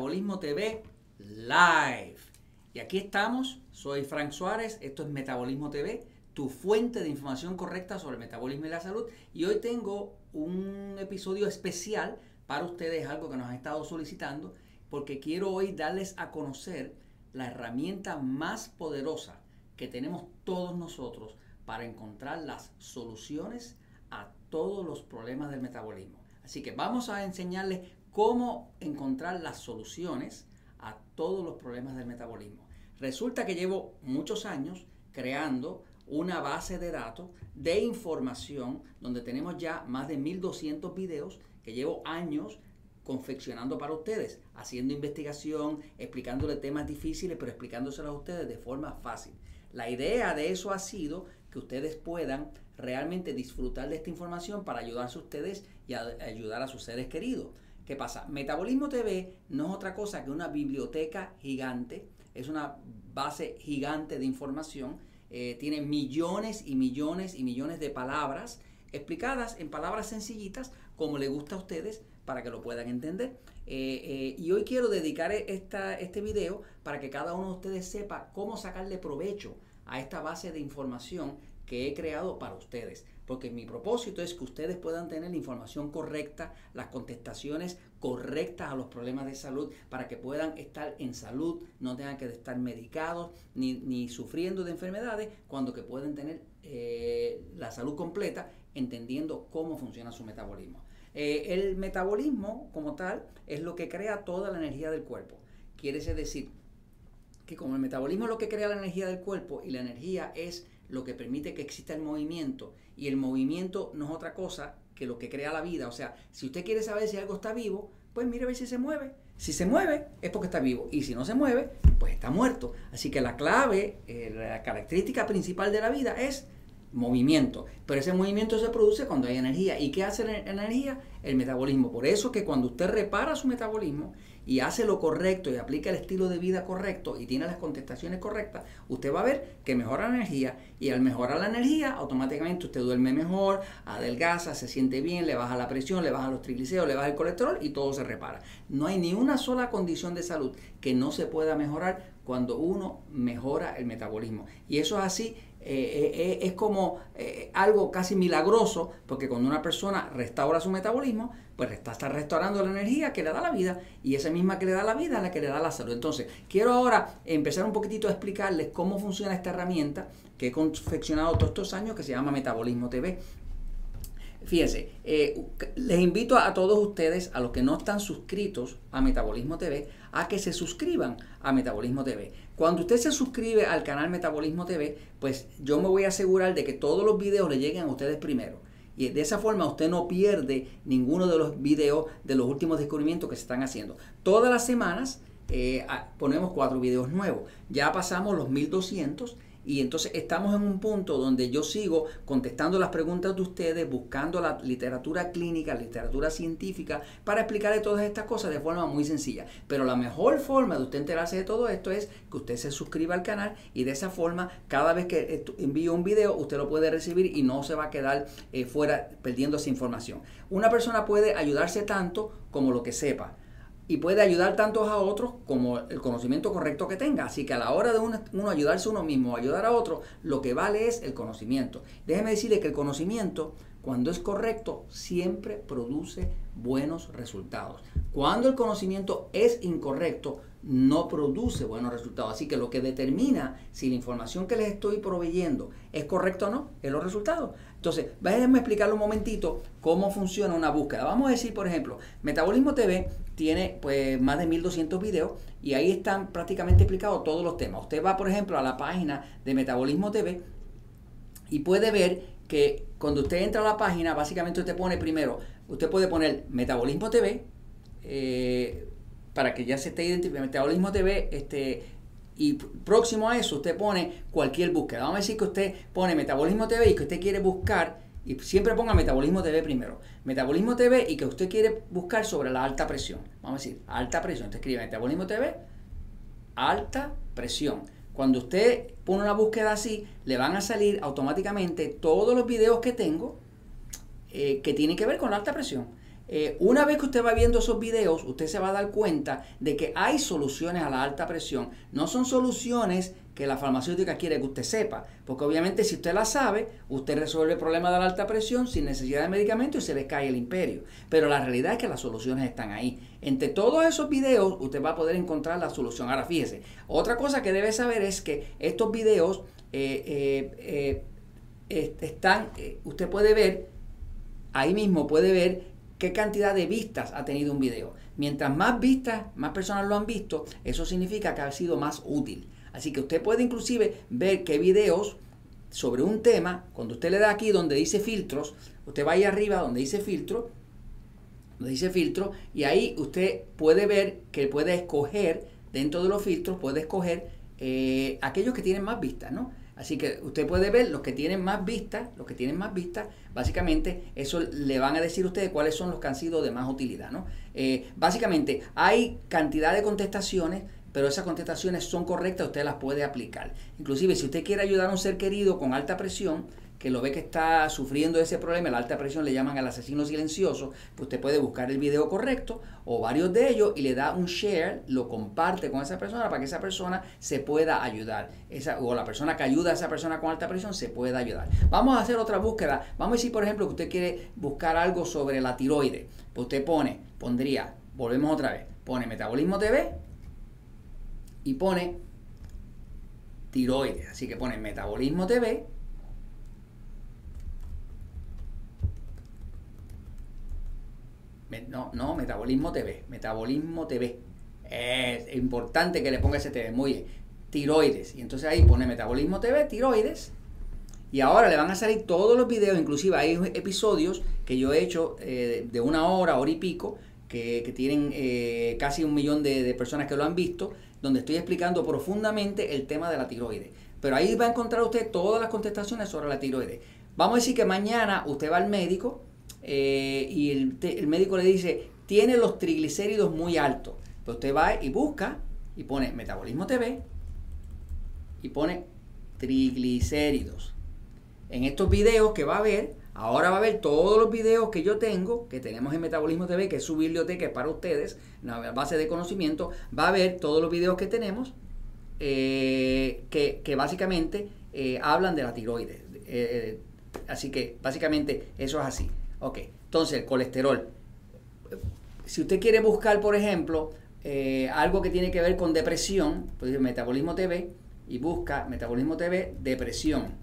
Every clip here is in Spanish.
Metabolismo TV Live. Y aquí estamos, soy Frank Suárez, esto es Metabolismo TV, tu fuente de información correcta sobre el metabolismo y la salud. Y hoy tengo un episodio especial para ustedes, algo que nos han estado solicitando, porque quiero hoy darles a conocer la herramienta más poderosa que tenemos todos nosotros para encontrar las soluciones a todos los problemas del metabolismo. Así que vamos a enseñarles cómo encontrar las soluciones a todos los problemas del metabolismo. Resulta que llevo muchos años creando una base de datos de información donde tenemos ya más de 1200 videos que llevo años confeccionando para ustedes, haciendo investigación, explicándole temas difíciles, pero explicándoselos a ustedes de forma fácil. La idea de eso ha sido que ustedes puedan realmente disfrutar de esta información para ayudarse a ustedes y ayudar a sus seres queridos. ¿Qué pasa? Metabolismo TV no es otra cosa que una biblioteca gigante, es una base gigante de información, eh, tiene millones y millones y millones de palabras explicadas en palabras sencillitas como le gusta a ustedes para que lo puedan entender. Eh, eh, y hoy quiero dedicar esta, este video para que cada uno de ustedes sepa cómo sacarle provecho a esta base de información que he creado para ustedes. Porque mi propósito es que ustedes puedan tener la información correcta, las contestaciones correctas a los problemas de salud, para que puedan estar en salud, no tengan que estar medicados ni, sufriendo de enfermedades, cuando que pueden tener eh, la salud completa, entendiendo cómo funciona su metabolismo. Eh, el metabolismo como tal es lo que crea toda la energía del cuerpo. Quiere decir que como el metabolismo es lo que crea la energía del cuerpo y la energía es lo que permite que exista el movimiento y el movimiento no es otra cosa que lo que crea la vida. O sea, si usted quiere saber si algo está vivo, pues mire a ver si se mueve. Si se mueve es porque está vivo y si no se mueve, pues está muerto. Así que la clave, eh, la característica principal de la vida es movimiento. Pero ese movimiento se produce cuando hay energía. ¿Y qué hace la energía? El metabolismo. Por eso que cuando usted repara su metabolismo y hace lo correcto y aplica el estilo de vida correcto y tiene las contestaciones correctas, usted va a ver que mejora la energía y al mejorar la energía, automáticamente usted duerme mejor, adelgaza, se siente bien, le baja la presión, le baja los triglicéridos, le baja el colesterol y todo se repara. No hay ni una sola condición de salud que no se pueda mejorar cuando uno mejora el metabolismo. Y eso es así eh, eh, eh, es como algo casi milagroso, porque cuando una persona restaura su metabolismo, pues está, está, restaurando la energía que le da la vida, y esa misma que le da la vida es la que le da la salud. Entonces, quiero ahora empezar un poquitito a explicarles cómo funciona esta herramienta que he confeccionado todos estos años, que se llama Metabolismo TV. Fíjense, les invito a todos ustedes, a los que no están suscritos a Metabolismo TV, a que se suscriban a Metabolismo TV. Cuando usted se suscribe al canal Metabolismo TV, pues yo me voy a asegurar de que todos los videos le lleguen a ustedes primero. Y de esa forma usted no pierde ninguno de los videos de los últimos descubrimientos que se están haciendo. Todas las semanas eh, ponemos cuatro videos nuevos. Ya pasamos los 1200 y entonces estamos en un punto donde yo sigo contestando las preguntas de ustedes, buscando la literatura clínica, literatura científica, para explicarle todas estas cosas de forma muy sencilla. Pero la mejor forma de usted enterarse de todo esto es que usted se suscriba al canal y de esa forma, cada vez que envío un video, usted lo puede recibir y no se va a quedar eh, fuera perdiendo esa información. Una persona puede ayudarse tanto como lo que sepa y puede ayudar tantos a otros como el conocimiento correcto que tenga. Así que a la hora de uno, ayudarse a uno mismo ayudar a otro, lo que vale es el conocimiento. Déjeme decirle que el conocimiento, cuando es correcto, siempre produce buenos resultados. Cuando el conocimiento es incorrecto, no produce buenos resultados. Así que lo que determina si la información que les estoy proveyendo es correcta o no, es los resultados. Entonces, déjenme explicarle un momentito cómo funciona una búsqueda. Vamos a decir, por ejemplo, Metabolismo TV tiene pues más de 1200 videos y ahí están prácticamente explicados todos los temas. Usted va, por ejemplo, a la página de Metabolismo TV y puede ver que cuando usted entra a la página, básicamente usted pone primero, usted puede poner Metabolismo TV, eh, para que ya se esté identificando, Metabolismo TV, este, y próximo a eso usted pone cualquier búsqueda. Vamos a decir que usted pone Metabolismo TV y que usted quiere buscar y siempre ponga Metabolismo TV primero. Metabolismo TV y que usted quiere buscar sobre la alta presión. Vamos a decir, alta presión. Usted escribe Metabolismo TV, alta presión. Cuando usted pone una búsqueda así, le van a salir automáticamente todos los videos que tengo eh, que tienen que ver con la alta presión. Eh, una vez que usted va viendo esos videos, usted se va a dar cuenta de que hay soluciones a la alta presión. No son soluciones que la farmacéutica quiere que usted sepa, porque obviamente si usted la sabe, usted resuelve el problema de la alta presión sin necesidad de medicamento y se le cae el imperio. Pero la realidad es que las soluciones están ahí. Entre todos esos videos, usted va a poder encontrar la solución. Ahora fíjese, otra cosa que debe saber es que estos videos eh, eh, están, usted puede ver, ahí mismo puede ver qué cantidad de vistas ha tenido un video. Mientras más vistas, más personas lo han visto, eso significa que ha sido más útil. Así que usted puede inclusive ver qué videos sobre un tema, cuando usted le da aquí donde dice filtros, usted va ahí arriba donde dice filtro, donde dice filtro, y ahí usted puede ver que puede escoger, dentro de los filtros, puede escoger eh, aquellos que tienen más vistas, ¿no? Así que usted puede ver los que tienen más vistas, los que tienen más vistas, básicamente eso le van a decir ustedes cuáles son los que han sido de más utilidad, ¿no? Eh, básicamente hay cantidad de contestaciones, pero esas contestaciones son correctas, usted las puede aplicar. Inclusive si usted quiere ayudar a un ser querido con alta presión, que lo ve que está sufriendo ese problema, la alta presión le llaman al asesino silencioso, pues usted puede buscar el video correcto o varios de ellos y le da un share, lo comparte con esa persona para que esa persona se pueda ayudar. Esa, o la persona que ayuda a esa persona con alta presión se pueda ayudar. Vamos a hacer otra búsqueda. Vamos a decir, por ejemplo, que usted quiere buscar algo sobre la tiroide. Pues usted pone, pondría, volvemos otra vez, pone Metabolismo TV y pone tiroides. Así que pone Metabolismo TV no, no, Metabolismo TV, Metabolismo TV. Es importante que le ponga ese TV, muy bien. Tiroides. Y entonces ahí pone Metabolismo TV, tiroides. Y ahora le van a salir todos los videos, inclusive hay episodios que yo he hecho eh, de una hora, hora y pico, que, tienen eh, casi un millón de, de, personas que lo han visto, donde estoy explicando profundamente el tema de la tiroides. Pero ahí va a encontrar usted todas las contestaciones sobre la tiroides. Vamos a decir que mañana usted va al médico eh, y el, médico le dice, tiene los triglicéridos muy altos. Pues usted va y busca y pone Metabolismo TV y pone triglicéridos. En estos videos que va a ver, ahora va a ver todos los videos que yo tengo, que tenemos en Metabolismo TV, que es su biblioteca para ustedes, una base de conocimiento, va a ver todos los videos que tenemos, eh, que, básicamente eh, hablan de la tiroides. así que básicamente eso es así. Ok, entonces el colesterol. Si usted quiere buscar, por ejemplo, eh, algo que tiene que ver con depresión, pues Metabolismo TV y busca Metabolismo TV, depresión.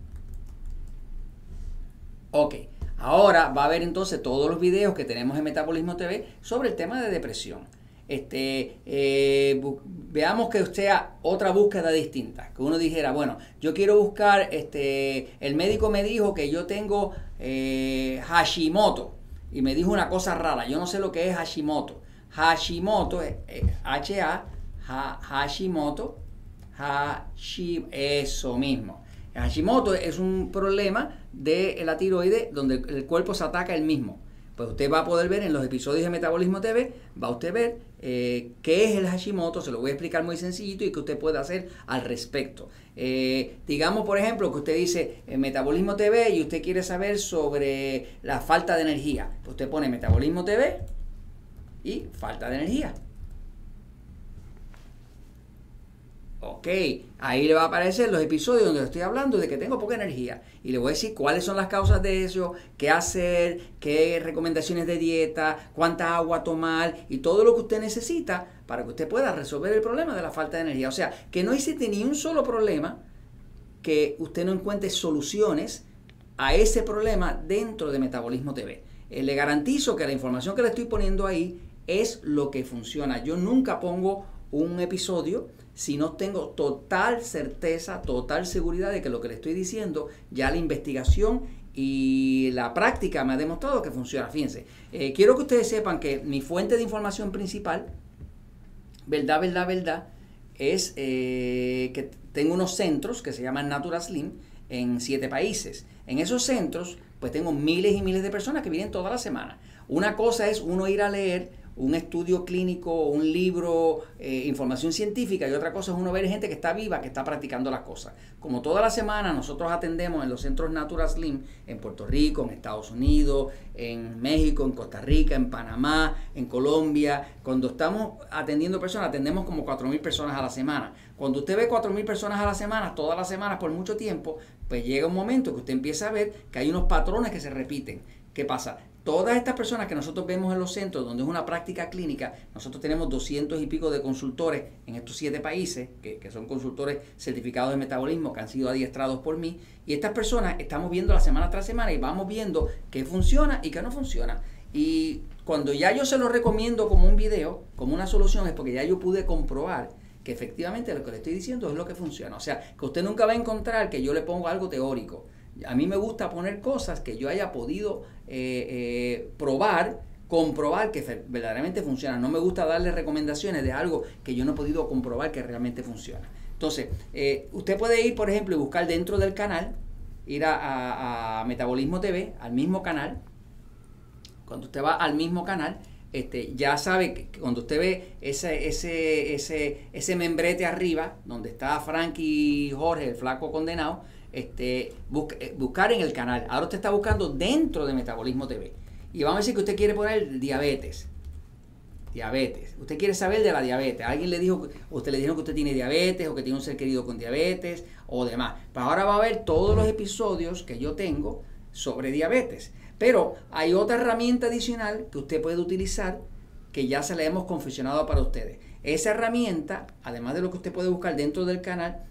Ok, ahora va a ver entonces todos los videos que tenemos en Metabolismo TV sobre el tema de depresión. Este, eh, veamos que sea otra búsqueda distinta. Que uno dijera, bueno, yo quiero buscar, este, el médico me dijo que yo tengo eh, Hashimoto y me dijo una cosa rara. Yo no sé lo que es Hashimoto. Hashimoto, eh, H-A, Hashimoto, Hashimoto, eso mismo. Hashimoto es un problema de la tiroide donde el cuerpo se ataca el mismo. Pues usted va a poder ver en los episodios de Metabolismo TV, va a usted ver eh, qué es el Hashimoto, se lo voy a explicar muy sencillito y qué usted puede hacer al respecto. Eh, digamos, por ejemplo, que usted dice Metabolismo TV y usted quiere saber sobre la falta de energía. Pues usted pone Metabolismo TV y falta de energía. Ok, ahí le va a aparecer los episodios donde estoy hablando de que tengo poca energía. Y le voy a decir cuáles son las causas de eso, qué hacer, qué recomendaciones de dieta, cuánta agua tomar y todo lo que usted necesita para que usted pueda resolver el problema de la falta de energía. O sea, que no existe ni un solo problema que usted no encuentre soluciones a ese problema dentro de Metabolismo TV. Eh, le garantizo que la información que le estoy poniendo ahí es lo que funciona. Yo nunca pongo un episodio si no tengo total certeza, total seguridad de que lo que le estoy diciendo, ya la investigación y la práctica me ha demostrado que funciona. Fíjense, eh, quiero que ustedes sepan que mi fuente de información principal, verdad, verdad, verdad, es eh, que tengo unos centros que se llaman Natural Slim en siete países. En esos centros, pues tengo miles y miles de personas que vienen toda la semana. Una cosa es uno ir a leer un estudio clínico, un libro, eh, información científica y otra cosa es uno ver gente que está viva, que está practicando las cosas. Como toda la semana nosotros atendemos en los centros Natura Slim en Puerto Rico, en Estados Unidos, en México, en Costa Rica, en Panamá, en Colombia. Cuando estamos atendiendo personas, atendemos como 4.000 personas a la semana. Cuando usted ve 4.000 personas a la semana, todas las semanas por mucho tiempo, pues llega un momento que usted empieza a ver que hay unos patrones que se repiten. ¿Qué pasa? Todas estas personas que nosotros vemos en los centros, donde es una práctica clínica, nosotros tenemos 200 y pico de consultores en estos siete países, que, son consultores certificados de metabolismo, que han sido adiestrados por mí, y estas personas estamos viendo la semana tras semana y vamos viendo qué funciona y qué no funciona. Y cuando ya yo se lo recomiendo como un video, como una solución, es porque ya yo pude comprobar que efectivamente lo que le estoy diciendo es lo que funciona. O sea, que usted nunca va a encontrar que yo le pongo algo teórico. A mí me gusta poner cosas que yo haya podido eh, eh, probar, comprobar que verdaderamente funciona. No me gusta darle recomendaciones de algo que yo no he podido comprobar que realmente funciona. Entonces, eh, usted puede ir, por ejemplo, y buscar dentro del canal, ir a, Metabolismo TV, al mismo canal. Cuando usted va al mismo canal, este, ya sabe que cuando usted ve ese, ese, ese, ese membrete arriba, donde está Frank y Jorge, el flaco condenado, este, eh, buscar en el canal. Ahora usted está buscando dentro de Metabolismo TV. Y vamos a decir que usted quiere poner diabetes. Diabetes. Usted quiere saber de la diabetes. Alguien le dijo, usted le dijo que usted tiene diabetes o que tiene un ser querido con diabetes o demás. Pues ahora va a ver todos los episodios que yo tengo sobre diabetes. Pero hay otra herramienta adicional que usted puede utilizar que ya se la hemos confeccionado para ustedes. Esa herramienta, además de lo que usted puede buscar dentro del canal,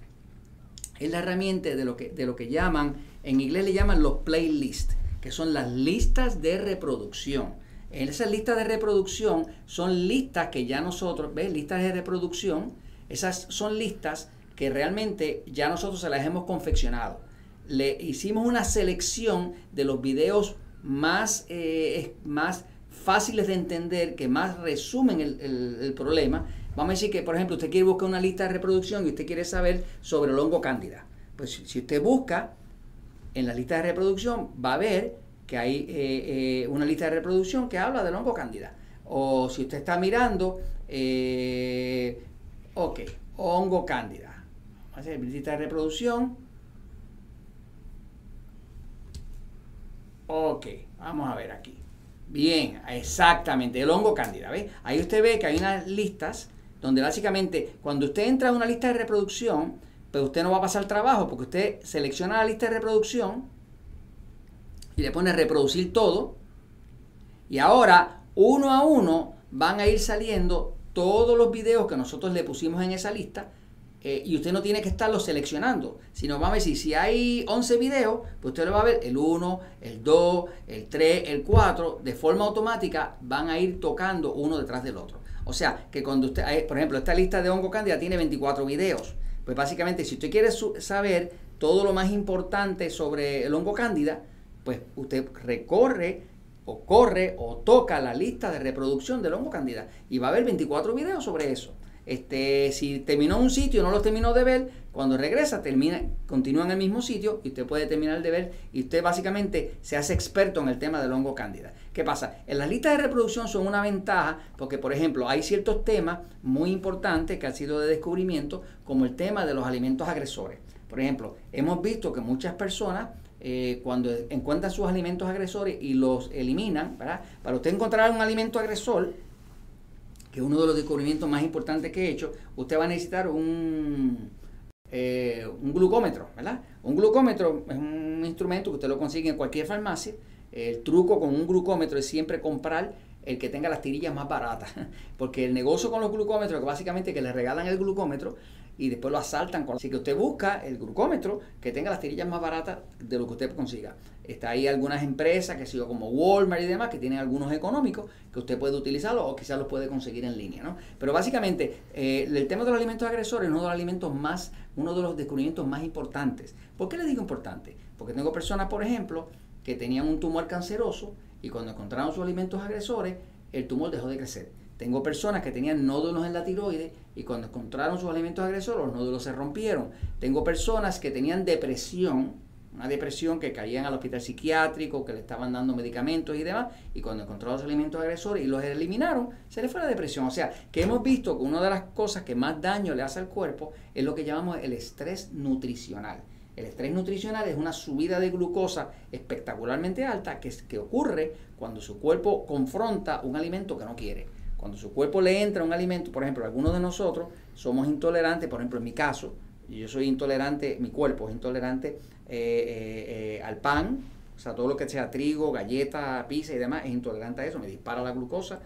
es la herramienta de lo que, de lo que llaman, en inglés le llaman los playlists, que son las listas de reproducción. En esas listas de reproducción son listas que ya nosotros, ¿ves? Listas de reproducción, esas son listas que realmente ya nosotros se las hemos confeccionado. Le hicimos una selección de los videos más, eh, más fáciles de entender, que más resumen el problema Vamos a decir que, por ejemplo, usted quiere buscar una lista de reproducción y usted quiere saber sobre el hongo cándida. Pues si usted busca en la lista de reproducción, va a ver que hay eh, eh, una lista de reproducción que habla del hongo cándida. O si usted está mirando, eh, ok, hongo cándida. Vamos a hacer lista de reproducción. Ok, vamos a ver aquí. Bien, exactamente, el hongo cándida. ¿ve? Ahí usted ve que hay unas listas donde básicamente cuando usted entra a una lista de reproducción, pues usted no va a pasar trabajo porque usted selecciona la lista de reproducción y le pone reproducir todo y ahora uno a uno van a ir saliendo todos los videos que nosotros le pusimos en esa lista eh, y usted no tiene que estarlos seleccionando, sino vamos a decir, si hay 11 videos, pues usted lo va a ver el 1, el 2, el 3, el 4, de forma automática van a ir tocando uno detrás del otro. O sea, que cuando usted, por ejemplo, esta lista de hongo cándida tiene 24 videos. Pues básicamente, si usted quiere saber todo lo más importante sobre el hongo cándida, pues usted recorre o corre o toca la lista de reproducción del hongo cándida y va a haber 24 videos sobre eso. Este, si terminó un sitio y no lo terminó de ver, cuando regresa, termina, continúa en el mismo sitio y usted puede terminar de ver y usted básicamente se hace experto en el tema del hongo cándida. ¿Qué pasa? En las listas de reproducción son una ventaja porque, por ejemplo, hay ciertos temas muy importantes que han sido de descubrimiento, como el tema de los alimentos agresores. Por ejemplo, hemos visto que muchas personas eh, cuando encuentran sus alimentos agresores y los eliminan, ¿verdad? Para usted encontrar un alimento agresor, que es uno de los descubrimientos más importantes que he hecho, usted va a necesitar un, eh, un glucómetro, ¿verdad? Un glucómetro es un instrumento que usted lo consigue en cualquier farmacia. El truco con un glucómetro es siempre comprar el que tenga las tirillas más baratas, porque el negocio con los glucómetros es básicamente que le regalan el glucómetro y después lo asaltan. Con... Así que usted busca el glucómetro que tenga las tirillas más baratas de lo que usted consiga. Está ahí algunas empresas, que sido como Walmart y demás, que tienen algunos económicos que usted puede utilizarlo o quizás los puede conseguir en línea. ¿no? Pero básicamente, eh, el tema de los alimentos agresores es uno de los alimentos más, uno de los descubrimientos más importantes. ¿Por qué le digo importante? Porque tengo personas, por ejemplo, que tenían un tumor canceroso y cuando encontraron sus alimentos agresores, el tumor dejó de crecer tengo personas que tenían nódulos en la tiroides y cuando encontraron sus alimentos agresores, los nódulos se rompieron. Tengo personas que tenían depresión, una depresión que caían al hospital psiquiátrico, que le estaban dando medicamentos y demás, y cuando encontró los alimentos agresores y los eliminaron, se le fue la depresión. O sea, que hemos visto que una de las cosas que más daño le hace al cuerpo es lo que llamamos el estrés nutricional. El estrés nutricional es una subida de glucosa espectacularmente alta que, que ocurre cuando su cuerpo confronta un alimento que no quiere. Cuando su cuerpo le entra un alimento, por ejemplo, algunos de nosotros somos intolerantes, por ejemplo, en mi caso, yo soy intolerante, mi cuerpo es intolerante eh, eh, eh, al pan, o sea, todo lo que sea trigo, galleta, pizza y demás, es intolerante a eso, me dispara la glucosa.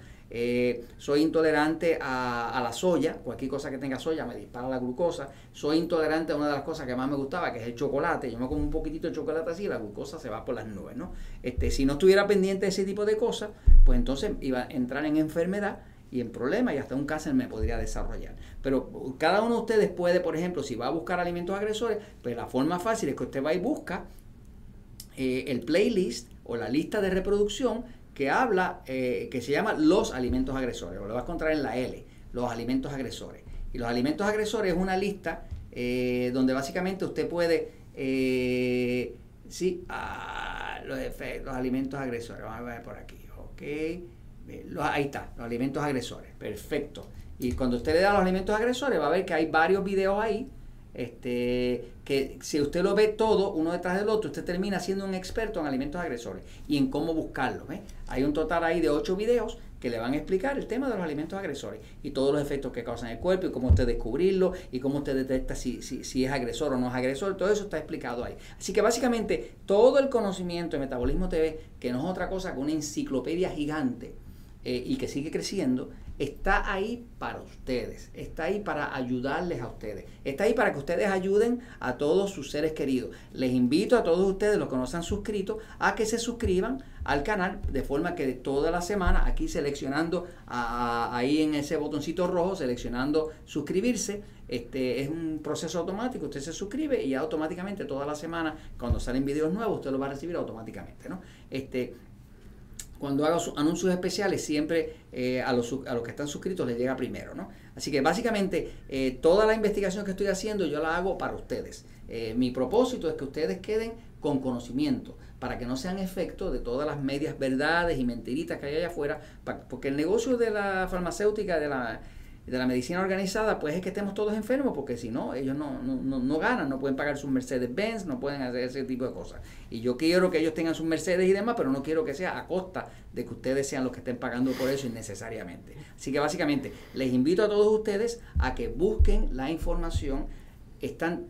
soy intolerante a, la soya, cualquier cosa que tenga soya me dispara la glucosa. Soy intolerante a una de las cosas que más me gustaba, que es el chocolate. Yo me como un poquitito de chocolate así y la glucosa se va por las nubes, ¿no? Este, si no estuviera pendiente de ese tipo de cosas, pues entonces iba a entrar en enfermedad y en problemas y hasta un cáncer me podría desarrollar. Pero cada uno de ustedes puede, por ejemplo, si va a buscar alimentos agresores, pues la forma fácil es que usted va y busca eh, el playlist o la lista de reproducción que habla, eh, que se llama los alimentos agresores, o lo va a encontrar en la L, los alimentos agresores. Y los alimentos agresores es una lista eh, donde básicamente usted puede, sí, ah, los, los alimentos agresores, vamos a ver por aquí, ok ahí está, los alimentos agresores. Perfecto. Y cuando usted le da los alimentos agresores, va a ver que hay varios videos ahí. Este, que si usted lo ve todo uno detrás del otro, usted termina siendo un experto en alimentos agresores y en cómo buscarlos. Hay un total ahí de ocho videos que le van a explicar el tema de los alimentos agresores y todos los efectos que causan el cuerpo y cómo usted descubrirlo y cómo usted detecta si, si, si, es agresor o no es agresor. Todo eso está explicado ahí. Así que básicamente todo el conocimiento de Metabolismo TV, que no es otra cosa que una enciclopedia gigante, eh, y que sigue creciendo, está ahí para ustedes, está ahí para ayudarles a ustedes, está ahí para que ustedes ayuden a todos sus seres queridos. Les invito a todos ustedes, los que no se han suscrito, a que se suscriban al canal de forma que toda la semana aquí seleccionando ahí en ese botoncito rojo, seleccionando suscribirse, este es un proceso automático, usted se suscribe y automáticamente toda la semana cuando salen videos nuevos usted lo va a recibir automáticamente, ¿no? Este cuando hago anuncios especiales, siempre eh, a, los, a, los, que están suscritos les llega primero, ¿no? Así que básicamente eh, toda la investigación que estoy haciendo yo la hago para ustedes. Eh, mi propósito es que ustedes queden con conocimiento, para que no sean efecto de todas las medias verdades y mentiritas que hay allá afuera, porque el negocio de la farmacéutica, de la de la medicina organizada, pues es que estemos todos enfermos, porque si no, ellos no, no, no, ganan, no pueden pagar sus Mercedes-Benz, no pueden hacer ese tipo de cosas. Y yo quiero que ellos tengan sus Mercedes y demás, pero no quiero que sea a costa de que ustedes sean los que estén pagando por eso innecesariamente. Así que básicamente les invito a todos ustedes a que busquen la información, están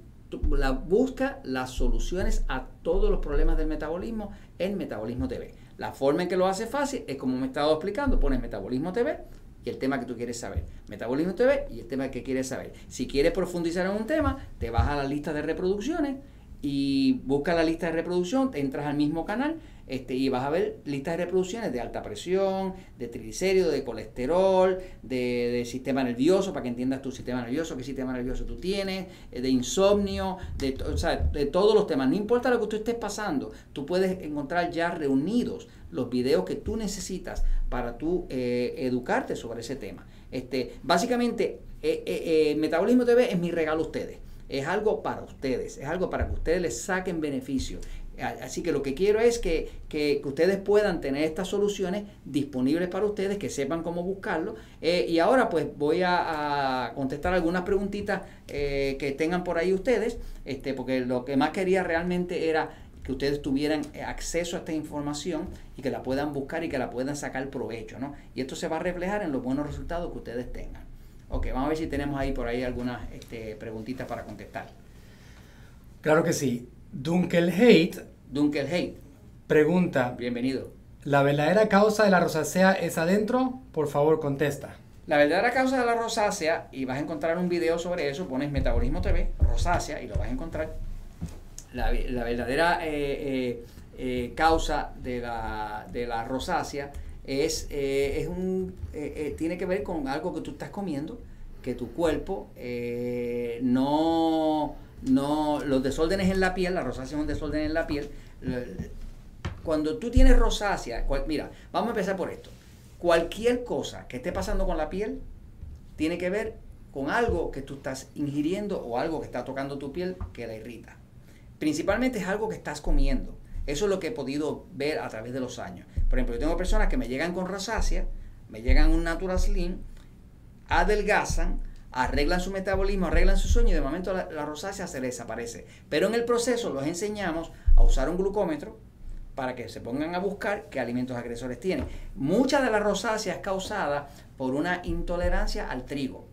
la, busca las soluciones a todos los problemas del metabolismo en Metabolismo TV. La forma en que lo hace fácil es como me he estado explicando, pones Metabolismo TV, y el tema que tú quieres saber. Metabolismo TV y el tema que quieres saber. Si quieres profundizar en un tema, te vas a la lista de reproducciones y buscas la lista de reproducción, entras al mismo canal este, y vas a ver listas de reproducciones de alta presión, de triglicéridos, de colesterol, de, sistema nervioso, para que entiendas tu sistema nervioso, qué sistema nervioso tú tienes, eh, de insomnio, de, o de todos los temas. No importa lo que tú estés pasando, tú puedes encontrar ya reunidos los videos que tú necesitas para tú eh, educarte sobre ese tema. Este, básicamente, eh, Metabolismo TV es mi regalo a ustedes. Es algo para ustedes, es algo para que ustedes les saquen beneficio. Así que lo que quiero es que, que, ustedes puedan tener estas soluciones disponibles para ustedes, que sepan cómo buscarlo. Eh, y ahora pues voy a, contestar algunas preguntitas eh, que tengan por ahí ustedes, este, porque lo que más quería realmente era que ustedes tuvieran acceso a esta información y que la puedan buscar y que la puedan sacar provecho. ¿no? Y esto se va a reflejar en los buenos resultados que ustedes tengan. Ok, vamos a ver si tenemos ahí por ahí algunas este, preguntitas para contestar. Claro que sí. Dunkel Hate. Dunkel Hate. Pregunta. Bienvenido. ¿La verdadera causa de la rosácea es adentro? Por favor, contesta. La verdadera causa de la rosácea, y vas a encontrar un video sobre eso, pones Metabolismo TV, rosácea, y lo vas a encontrar. La, verdadera eh, eh, eh, causa de la, de la rosácea es, es un, tiene que ver con algo que tú estás comiendo, que tu cuerpo no no, los desórdenes en la piel, la rosácea es un desorden en la piel. Cuando tú tienes rosácea, mira, vamos a empezar por esto. Cualquier cosa que esté pasando con la piel tiene que ver con algo que tú estás ingiriendo o algo que está tocando tu piel que la irrita. Principalmente es algo que estás comiendo. Eso es lo que he podido ver a través de los años. Por ejemplo, yo tengo personas que me llegan con rosácea, me llegan un Natural Slim, adelgazan, arreglan su metabolismo, arreglan su sueño y de momento la, rosácea se desaparece. Pero en el proceso los enseñamos a usar un glucómetro para que se pongan a buscar qué alimentos agresores tienen. Mucha de la rosácea es causada por una intolerancia al trigo.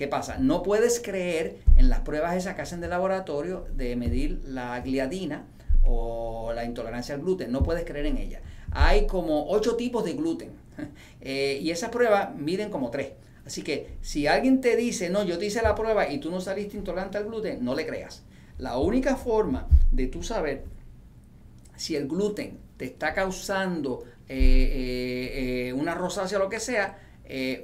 ¿Qué pasa? No puedes creer en las pruebas esas que hacen de laboratorio de medir la gliadina o la intolerancia al gluten. No puedes creer en ella. Hay como ocho tipos de gluten eh, y esas pruebas miden como tres. Así que si alguien te dice, no, yo te hice la prueba y tú no saliste intolerante al gluten, no le creas. La única forma de tú saber si el gluten te está causando eh, eh, una rosácea o lo que sea,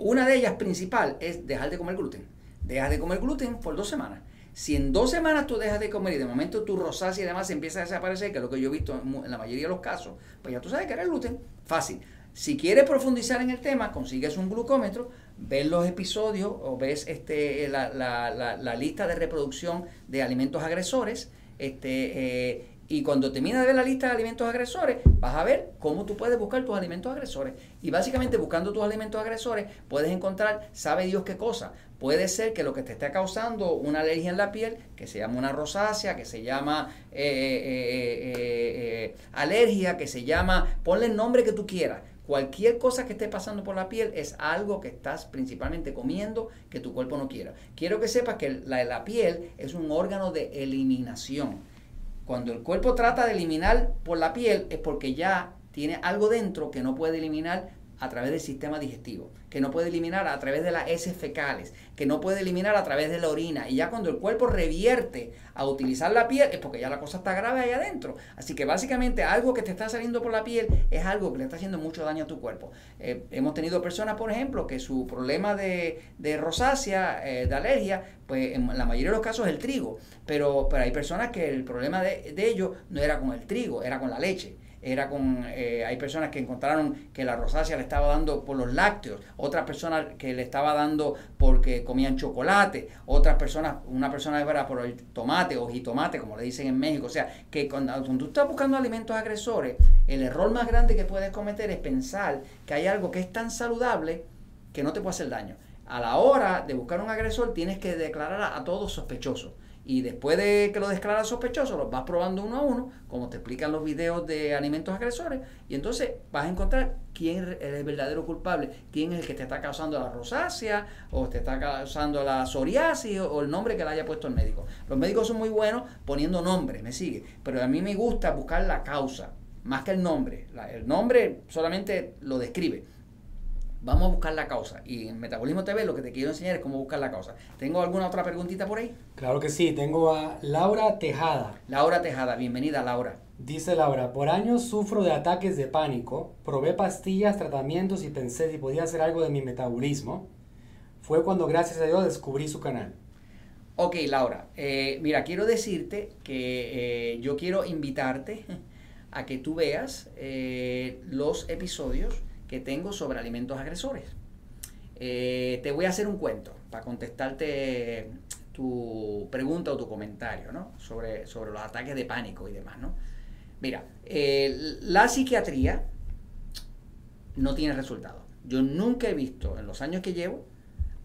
una de ellas principal es dejar de comer gluten. Dejas de comer gluten por dos semanas. Si en dos semanas tú dejas de comer y de momento tu rosácea y demás empieza a desaparecer, que es lo que yo he visto en la mayoría de los casos, pues ya tú sabes que era el gluten. Fácil. Si quieres profundizar en el tema, consigues un glucómetro, ves los episodios o ves este, la, lista de reproducción de alimentos agresores este, eh, y cuando terminas de ver la lista de alimentos agresores, vas a ver cómo tú puedes buscar tus alimentos agresores. Y básicamente buscando tus alimentos agresores puedes encontrar, sabe Dios qué cosa. Puede ser que lo que te esté causando una alergia en la piel, que se llama una rosácea, que se llama eh, eh, alergia, que se llama, ponle el nombre que tú quieras Cualquier cosa que esté pasando por la piel es algo que estás principalmente comiendo que tu cuerpo no quiera. Quiero que sepas que la, la piel es un órgano de eliminación. Cuando el cuerpo trata de eliminar por la piel es porque ya tiene algo dentro que no puede eliminar a través del sistema digestivo, que no puede eliminar a través de las heces fecales, que no puede eliminar a través de la orina. Y ya cuando el cuerpo revierte a utilizar la piel es porque ya la cosa está grave ahí adentro. Así que básicamente algo que te está saliendo por la piel es algo que le está haciendo mucho daño a tu cuerpo. Eh, hemos tenido personas, por ejemplo, que su problema de, rosácea, eh, de alergia, pues en la mayoría de los casos es el trigo. Pero, pero hay personas que el problema de, de ellos no era con el trigo, era con la leche era con, eh, hay personas que encontraron que la rosácea le estaba dando por los lácteos, otras personas que le estaba dando porque comían chocolate, otras personas, una persona era por el tomate o jitomate, como le dicen en México. O sea, que cuando, cuando tú estás buscando alimentos agresores, el error más grande que puedes cometer es pensar que hay algo que es tan saludable que no te puede hacer daño. A la hora de buscar un agresor tienes que declarar a todos sospechosos y después de que lo declaras sospechoso, los vas probando uno a uno, como te explican los videos de alimentos agresores, y entonces vas a encontrar quién es el verdadero culpable, quién es el que te está causando la rosácea, o te está causando la psoriasis, o, el nombre que le haya puesto el médico. Los médicos son muy buenos poniendo nombres, me sigue, pero a mí me gusta buscar la causa, más que el nombre. el nombre solamente lo describe Vamos a buscar la causa. Y en Metabolismo TV lo que te quiero enseñar es cómo buscar la causa. ¿Tengo alguna otra preguntita por ahí? Claro que sí. Tengo a Laura Tejada. Laura Tejada, bienvenida Laura. Dice Laura, por años sufro de ataques de pánico. Probé pastillas, tratamientos y pensé si podía hacer algo de mi metabolismo. Fue cuando gracias a Dios descubrí su canal. Ok, Laura. Eh, mira, quiero decirte que eh, yo quiero invitarte a que tú veas eh, los episodios que tengo sobre alimentos agresores. Eh, te voy a hacer un cuento para contestarte tu pregunta o tu comentario ¿no? sobre, sobre los ataques de pánico y demás. ¿no? Mira, eh, la psiquiatría no tiene resultados. Yo nunca he visto en los años que llevo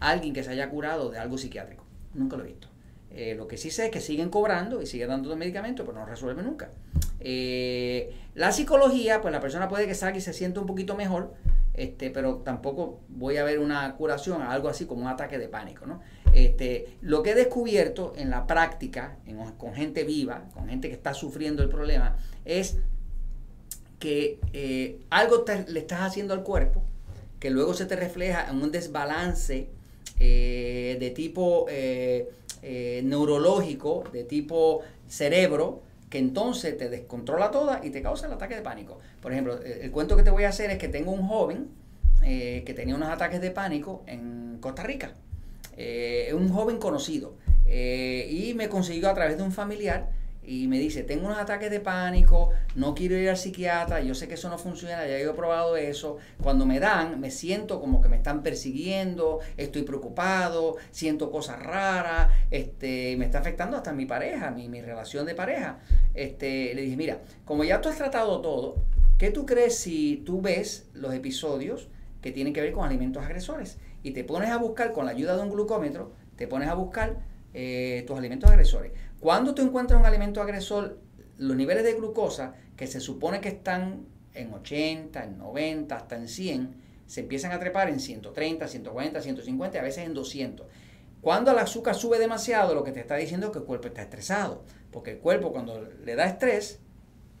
a alguien que se haya curado de algo psiquiátrico. Nunca lo he visto. Eh, lo que sí sé es que siguen cobrando y siguen dando medicamentos, pero no resuelve nunca. Eh, la psicología, pues la persona puede que salga y se sienta un poquito mejor, este, pero tampoco voy a ver una curación algo así como un ataque de pánico. ¿no? Este, lo que he descubierto en la práctica, con gente viva, con gente que está sufriendo el problema, es que eh, algo le estás haciendo al cuerpo, que luego se te refleja en un desbalance de tipo neurológico de tipo cerebro que entonces te descontrola toda y te causa el ataque de pánico. Por ejemplo, el, cuento que te voy a hacer es que tengo un joven eh, que tenía unos ataques de pánico en Costa Rica. Eh, un joven conocido. y me consiguió a través de un familiar y me dice, tengo unos ataques de pánico, no quiero ir al psiquiatra, yo sé que eso no funciona, ya he probado eso. Cuando me dan, me siento como que me están persiguiendo, estoy preocupado, siento cosas raras, este, me está afectando hasta mi pareja, mi, mi relación de pareja. Este, le dije, mira, como ya tú has tratado todo, ¿qué tú crees si tú ves los episodios que tienen que ver con alimentos agresores? Y te pones a buscar con la ayuda de un glucómetro, te pones a buscar eh, tus alimentos agresores. Cuando tú encuentras un alimento agresor, los niveles de glucosa, que se supone que están en 80, en 90, hasta en 100, se empiezan a trepar en 130, 140, 150 y a veces en 200. Cuando el azúcar sube demasiado, lo que te está diciendo es que el cuerpo está estresado, porque el cuerpo cuando le da estrés,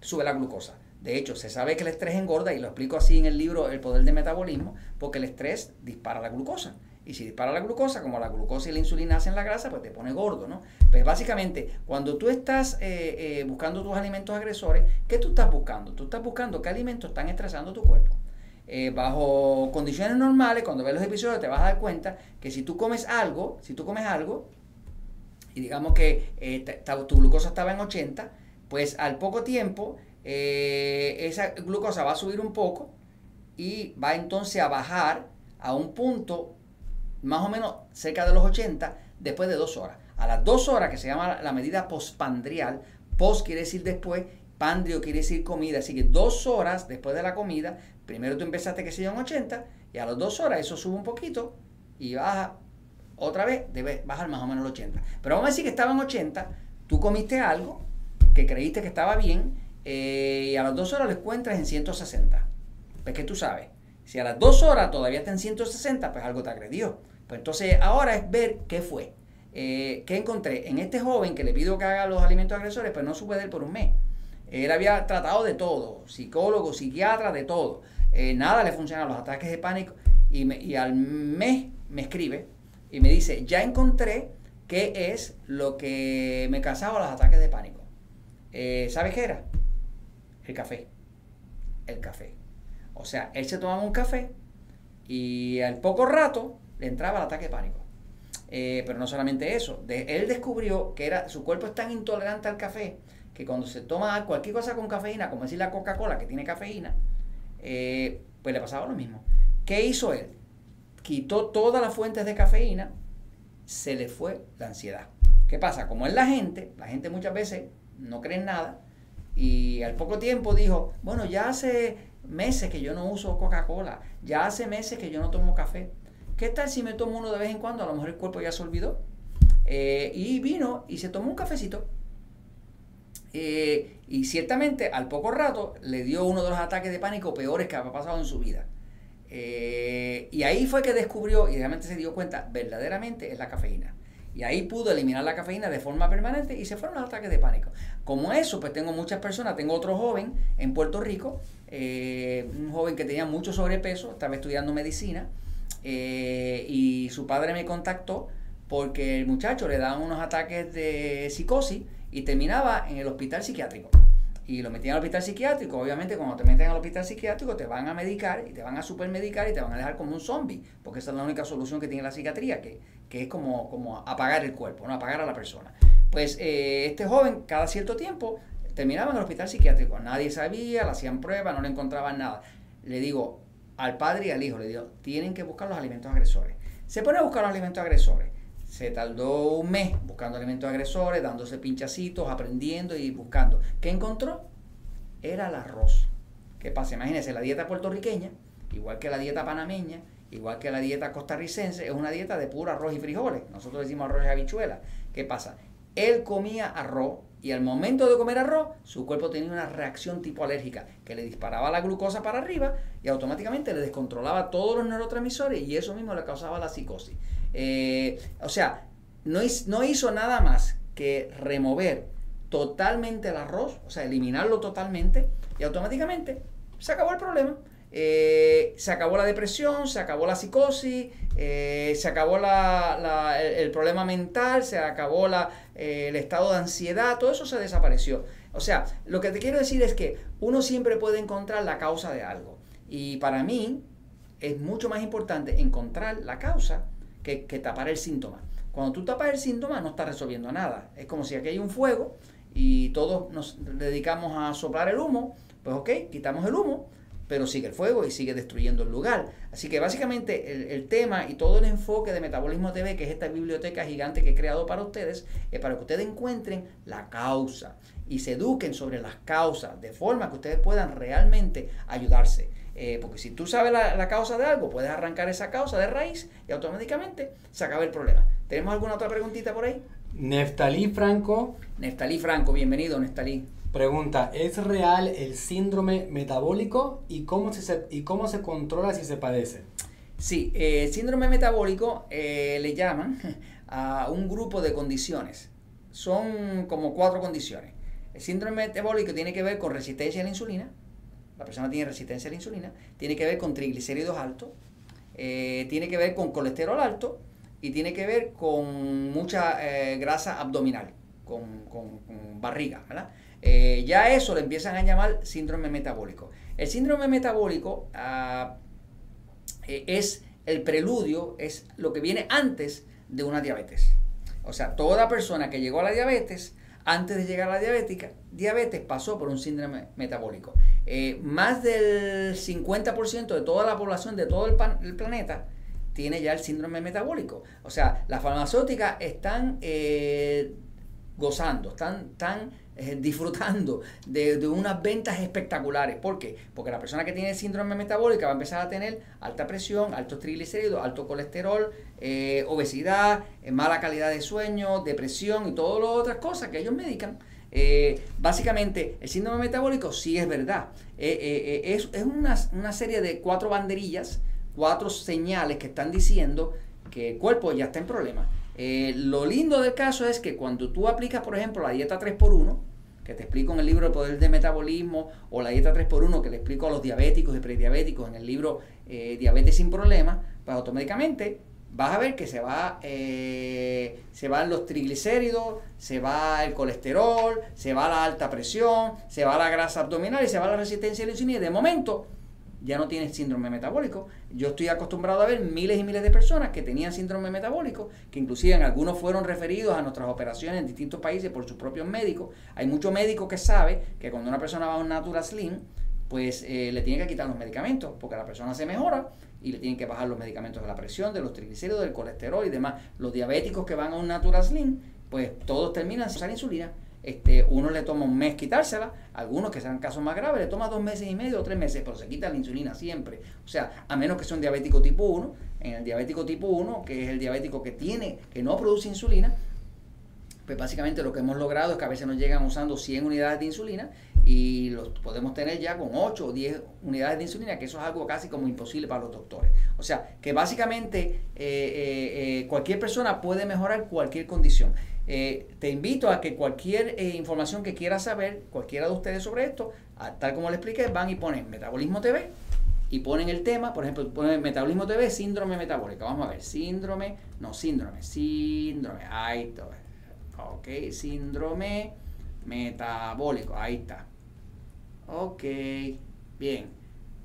sube la glucosa. De hecho, se sabe que el estrés engorda, y lo explico así en el libro El Poder del Metabolismo, porque el estrés dispara la glucosa. Y si dispara la glucosa, como la glucosa y la insulina hacen la grasa, pues te pone gordo, ¿no? Pues básicamente, cuando tú estás eh, eh, buscando tus alimentos agresores, ¿qué tú estás buscando? Tú estás buscando qué alimentos están estresando tu cuerpo. Eh, bajo condiciones normales, cuando ves los episodios, te vas a dar cuenta que si tú comes algo, si tú comes algo, y digamos que tu glucosa estaba en 80, pues al poco tiempo esa glucosa va a subir un poco y va entonces a bajar a un punto más o menos cerca de los 80 después de dos horas. A las dos horas, que se llama la medida postpandrial, post quiere decir después, pandrio quiere decir comida, así que dos horas después de la comida, primero tú empezaste que se en 80 y a las dos horas eso sube un poquito y baja otra vez, debe bajar más o menos el 80. Pero vamos a decir que estaba en 80, tú comiste algo que creíste que estaba bien eh, y a las dos horas lo encuentras en 160. Pues que tú sabes, si a las dos horas todavía está en 160, pues algo te agredió. Pues entonces ahora es ver qué fue. Eh, ¿Qué encontré? En este joven que le pido que haga los alimentos agresores, pues no supe de él por un mes. Él había tratado de todo, psicólogo, psiquiatra, de todo. Eh, nada le funcionaba, los ataques de pánico. Y, al mes me escribe y me dice, ya encontré qué es lo que me causaba los ataques de pánico. Eh, ¿Sabes qué era? El café. El café. O sea, él se tomaba un café y al poco rato le entraba el ataque de pánico. Eh, pero no solamente eso, él descubrió que era, su cuerpo es tan intolerante al café que cuando se toma cualquier cosa con cafeína, como decir la Coca-Cola que tiene cafeína, eh, pues le pasaba lo mismo. ¿Qué hizo él? Quitó todas las fuentes de cafeína, se le fue la ansiedad. ¿Qué pasa? Como es la gente, la gente muchas veces no cree en nada y al poco tiempo dijo, bueno, ya hace meses que yo no uso Coca-Cola, ya hace meses que yo no tomo café. ¿Qué tal si me tomo uno de vez en cuando? A lo mejor el cuerpo ya se olvidó. Eh, y vino y se tomó un cafecito. Eh, y ciertamente al poco rato le dio uno de los ataques de pánico peores que había pasado en su vida. Eh, y ahí fue que descubrió y realmente se dio cuenta, verdaderamente es la cafeína. Y ahí pudo eliminar la cafeína de forma permanente y se fueron los ataques de pánico. Como eso, pues tengo muchas personas. Tengo otro joven en Puerto Rico, un joven que tenía mucho sobrepeso, estaba estudiando medicina eh, y su padre me contactó porque el muchacho le daban unos ataques de psicosis y terminaba en el hospital psiquiátrico. Y lo metían al hospital psiquiátrico. Obviamente, cuando te meten al hospital psiquiátrico, te van a medicar y te van a supermedicar y te van a dejar como un zombie, porque esa es la única solución que tiene la psiquiatría, que, que es como, como apagar el cuerpo, no apagar a la persona. Pues eh, este joven, cada cierto tiempo, terminaba en el hospital psiquiátrico. Nadie sabía, le hacían pruebas, no le encontraban nada. Le digo, al padre y al hijo, le digo, tienen que buscar los alimentos agresores. Se pone a buscar los alimentos agresores. Se tardó un mes buscando alimentos agresores, dándose pinchacitos, aprendiendo y buscando. ¿Qué encontró? Era el arroz. ¿Qué pasa? Imagínense, la dieta puertorriqueña, igual que la dieta panameña, igual que la dieta costarricense, es una dieta de puro arroz y frijoles. Nosotros decimos arroz y habichuela. ¿Qué pasa? Él comía arroz y al momento de comer arroz, su cuerpo tenía una reacción tipo alérgica que le disparaba la glucosa para arriba y automáticamente le descontrolaba todos los neurotransmisores y eso mismo le causaba la psicosis. Eh, o sea, no, no hizo nada más que remover totalmente el arroz, o sea, eliminarlo totalmente y automáticamente se acabó el problema. Eh, se acabó la depresión, se acabó la psicosis, eh, se acabó el, problema mental, se acabó eh, el estado de ansiedad, todo eso se desapareció. O sea, lo que te quiero decir es que uno siempre puede encontrar la causa de algo. Y para mí es mucho más importante encontrar la causa que, que tapar el síntoma. Cuando tú tapas el síntoma no estás resolviendo nada. Es como si aquí hay un fuego y todos nos dedicamos a soplar el humo, pues ok, quitamos el humo, pero sigue el fuego y sigue destruyendo el lugar. Así que básicamente el, tema y todo el enfoque de Metabolismo TV, que es esta biblioteca gigante que he creado para ustedes, es para que ustedes encuentren la causa y se eduquen sobre las causas, de forma que ustedes puedan realmente ayudarse. Eh, porque si tú sabes la, la, causa de algo, puedes arrancar esa causa de raíz y automáticamente se acaba el problema. ¿Tenemos alguna otra preguntita por ahí? Neftalí Franco. Neftalí Franco, bienvenido Neftalí. Pregunta, ¿es real el síndrome metabólico y cómo se, y cómo se controla si se padece? Sí, eh, síndrome metabólico eh, le llaman a un grupo de condiciones. Son como cuatro condiciones. El síndrome metabólico tiene que ver con resistencia a la insulina. La persona tiene resistencia a la insulina. Tiene que ver con triglicéridos altos. Eh, tiene que ver con colesterol alto. Y tiene que ver con mucha grasa abdominal, con, con barriga, ¿verdad? Eh, ya eso le empiezan a llamar síndrome metabólico. El síndrome metabólico ah, eh, es el preludio, es lo que viene antes de una diabetes. O sea, toda persona que llegó a la diabetes, antes de llegar a la diabética, diabetes pasó por un síndrome metabólico. Eh, más del 50% de toda la población de todo el, planeta tiene ya el síndrome metabólico. O sea, las farmacéuticas están gozando, están eh, disfrutando de, unas ventas espectaculares. ¿Por qué? Porque la persona que tiene síndrome metabólica va a empezar a tener alta presión, altos triglicéridos, alto colesterol, eh, obesidad, eh, mala calidad de sueño, depresión y todas las otras cosas que ellos medican. básicamente, el síndrome metabólico sí es verdad. es, una, una serie de cuatro banderillas, cuatro señales que están diciendo que el cuerpo ya está en problemas. Eh, lo lindo del caso es que cuando tú aplicas, por ejemplo, la dieta 3x1, que te explico en el libro El Poder del Metabolismo, o la dieta 3x1 que le explico a los diabéticos y prediabéticos en el libro eh, Diabetes sin Problemas, pues automáticamente vas a ver que se va eh, se van los triglicéridos, se va el colesterol, se va la alta presión, se va la grasa abdominal y se va la resistencia a la insulina y de momento ya no tienes síndrome metabólico. Yo estoy acostumbrado a ver miles y miles de personas que tenían síndrome metabólico, que inclusive en algunos fueron referidos a nuestras operaciones en distintos países por sus propios médicos. Hay muchos médicos que saben que cuando una persona va a un Natura Slim, pues eh, le tienen que quitar los medicamentos, porque la persona se mejora y le tienen que bajar los medicamentos de la presión, de los triglicéridos, del colesterol y demás. Los diabéticos que van a un Natura Slim, pues todos terminan sin usar insulina este, uno le toma un mes quitársela, algunos que sean casos más graves le toma dos meses y medio o tres meses, pero se quita la insulina siempre. O sea, a menos que sea un diabético tipo 1, en el diabético tipo 1, que es el diabético que tiene, que no produce insulina, pues básicamente lo que hemos logrado es que a veces nos llegan usando 100 unidades de insulina y los podemos tener ya con 8 o 10 unidades de insulina, que eso es algo casi como imposible para los doctores. O sea, que básicamente eh, eh, eh, cualquier persona puede mejorar cualquier condición. Eh, te invito a que cualquier eh, información que quieras saber, cualquiera de ustedes sobre esto, tal como le expliqué, van y ponen Metabolismo TV y ponen el tema, por ejemplo, ponen Metabolismo TV, síndrome metabólico. Vamos a ver, síndrome, no, síndrome, síndrome, ahí está. Ok, síndrome metabólico, ahí está. Ok, bien.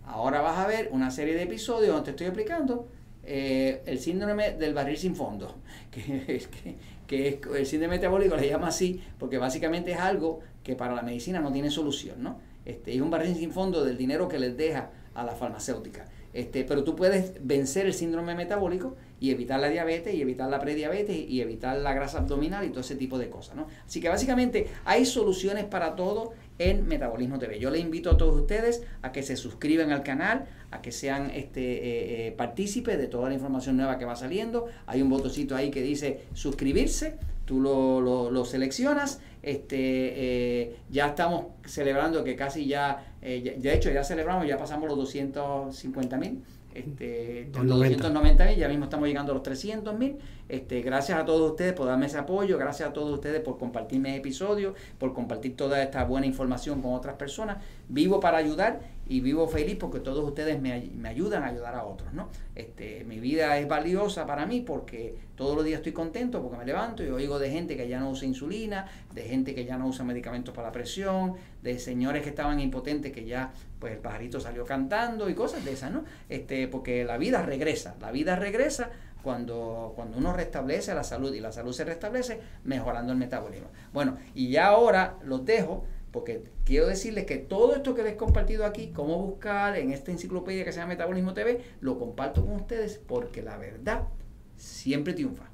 Ahora vas a ver una serie de episodios donde te estoy explicando eh, el síndrome del barril sin fondo, que que es, el síndrome metabólico le llama así porque básicamente es algo que para la medicina no tiene solución, ¿no? Este, es un barril sin fondo del dinero que les deja a la farmacéutica. Este, pero tú puedes vencer el síndrome metabólico y evitar la diabetes y evitar la prediabetes y evitar la grasa abdominal y todo ese tipo de cosas. ¿no? Así que básicamente hay soluciones para todo en Metabolismo TV. Yo les invito a todos ustedes a que se suscriban al canal, a que sean este, eh, eh, partícipes de toda la información nueva que va saliendo. Hay un botoncito ahí que dice suscribirse, tú lo, lo, seleccionas. Este, eh, ya estamos celebrando que casi ya, de hecho ya celebramos, ya pasamos los 250 mil este, 290 mil, ya mismo estamos llegando a los 300 mil. Este, gracias a todos ustedes por darme ese apoyo, gracias a todos ustedes por compartirme episodios, por compartir toda esta buena información con otras personas. Vivo para ayudar y vivo feliz porque todos ustedes me, me ayudan a ayudar a otros. ¿no? Este, mi vida es valiosa para mí porque todos los días estoy contento porque me levanto y oigo de gente que ya no usa insulina, de gente que ya no usa medicamentos para la presión, de señores que estaban impotentes que ya pues el pajarito salió cantando y cosas de esas, ¿no? Este, porque la vida regresa, la vida regresa cuando, cuando uno restablece la salud y la salud se restablece mejorando el metabolismo. Bueno, y ya ahora los dejo porque quiero decirles que todo esto que les he compartido aquí, cómo buscar en esta enciclopedia que se llama Metabolismo TV, lo comparto con ustedes porque la verdad siempre triunfa.